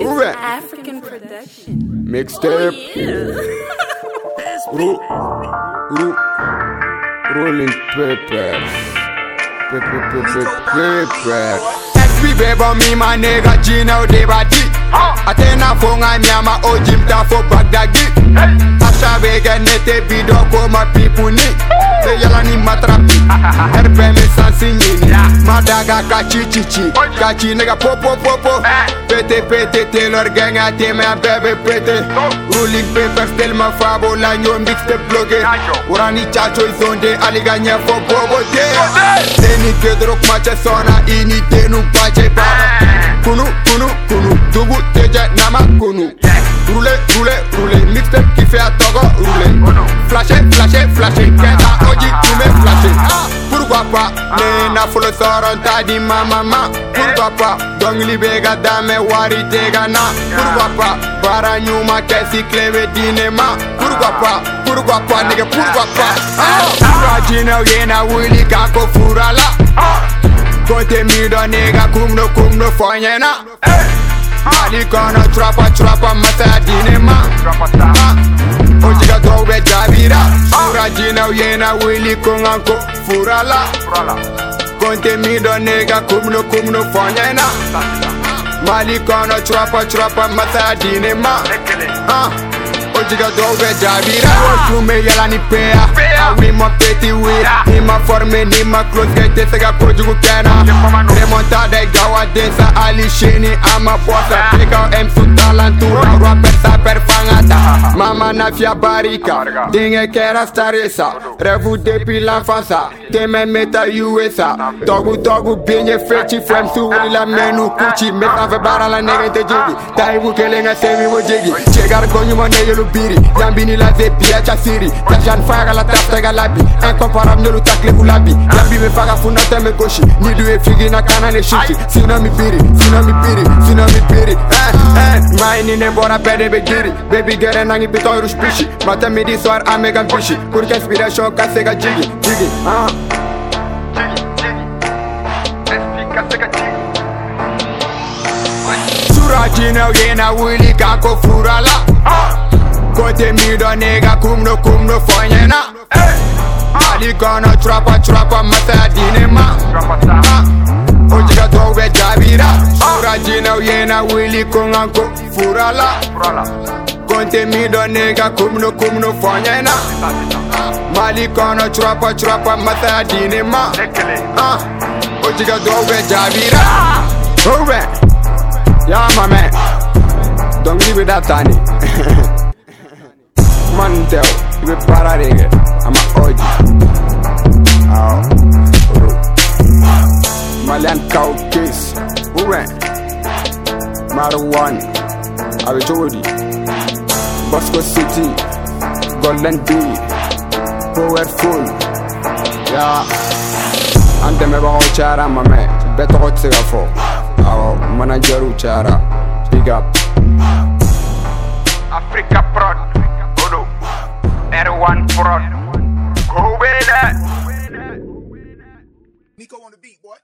Ure. African production. Mixtape. Oh, Ru. Ru. Rolling papers. Paper, paper, paper. SB beba mi ma nigga Gino de badi. Atena fonga nyama o jimta fo bagdagi. Asha bega nete bido ko ma pipu yala ni matrapi. Erbe mi sansi nyini. Madaga kachi chichi. Kachi nigga po po po po. Pete pete Taylor gang a te me a bebe pete. Rolling papers tel ma fabo la nyo mixte bloge. Urani chacho izonde aliga nyefo bobo de. Deni kedro mache sona ini denu pache baba. Kunu kunu kunu dubu teje nama kunu. Roule roule roule mixtape fait à togo roule. Flasher flasher flasher kenda oji tume flasher. Pourquoi pas ne na folo soron ta di mama ma. Pourquoi pas dongli bega dame wari tega na. Pourquoi pas bara nyuma kesi klebe dinema. Pourquoi pas pourquoi pas nigga pourquoi pas. Ah, Rajina yena wili kako furala. Konte mi do nigga kumno kumno fonyena. Ali kono trapa trapa masa dinema. Ah, Ojiga tobe jabira. Sura jina yena wili konganko furala. Konte mi do nigga kumno kumno fonyena. Mali kono trapa trapa masa dinema. Ah, Ojiga tobe jabira. Kume yala ni pea. Awi mo peti wira. Ni ma forme ni ma close gate sega kojugu kena. Remontada gawa desa ali shini ama bossa. Pika em su talentu. Rapper saper fangata. Mama na fia barika. Dinge kera staresa. Revu depuis l'enfance. Teme meta USA. Togu togu binye fechi frem su la menu kuchi. Meta fe bara la nega te jigi. Taibu kelenga semi wo jigi. Chegar gonyu mo ne yelu biri. Yambini la zepi ya chasiri. Tajan faga la tafta ga labi. Incomparable nyolu takle ulabi. Yambi me faga funa teme koshi. Nidu e figi na kana ne shishi. Sino mi biri, sino mi biri, sino mi biri. Eh, eh. Maini ne bora pede be giri. Baby gere nangi bito rush pishi. Mata midi soir amega pishi. Kur ke inspiration kasega jigi, jigi. Ah. Surajina yena wili kako furala. Kote mi do nigga kumno kumno fonyena. Ali kono trapa trapa masa dinema. Ah. Ojiga. Surajina yena wili konganko furala. Konte mi do nigga kumno kumno fonyena. Mali kono trapa trapa masa dinema. Ah. Ojiga tobe jabira. Over. Yeah, my man. Don't give it that tiny. Man, tell. You be para nigga. I'm a OG. Oh. Malian cow case. Ran? marijuana abitori bosco city golden bee power yeah. And the dɛmɛbagaw cayara mamɛ man. Better tɛ se ka fɔ I'm cayara big up. Africa prod. Odo r1 prod. Ko bɛ dɛ Nico on the beat, boy.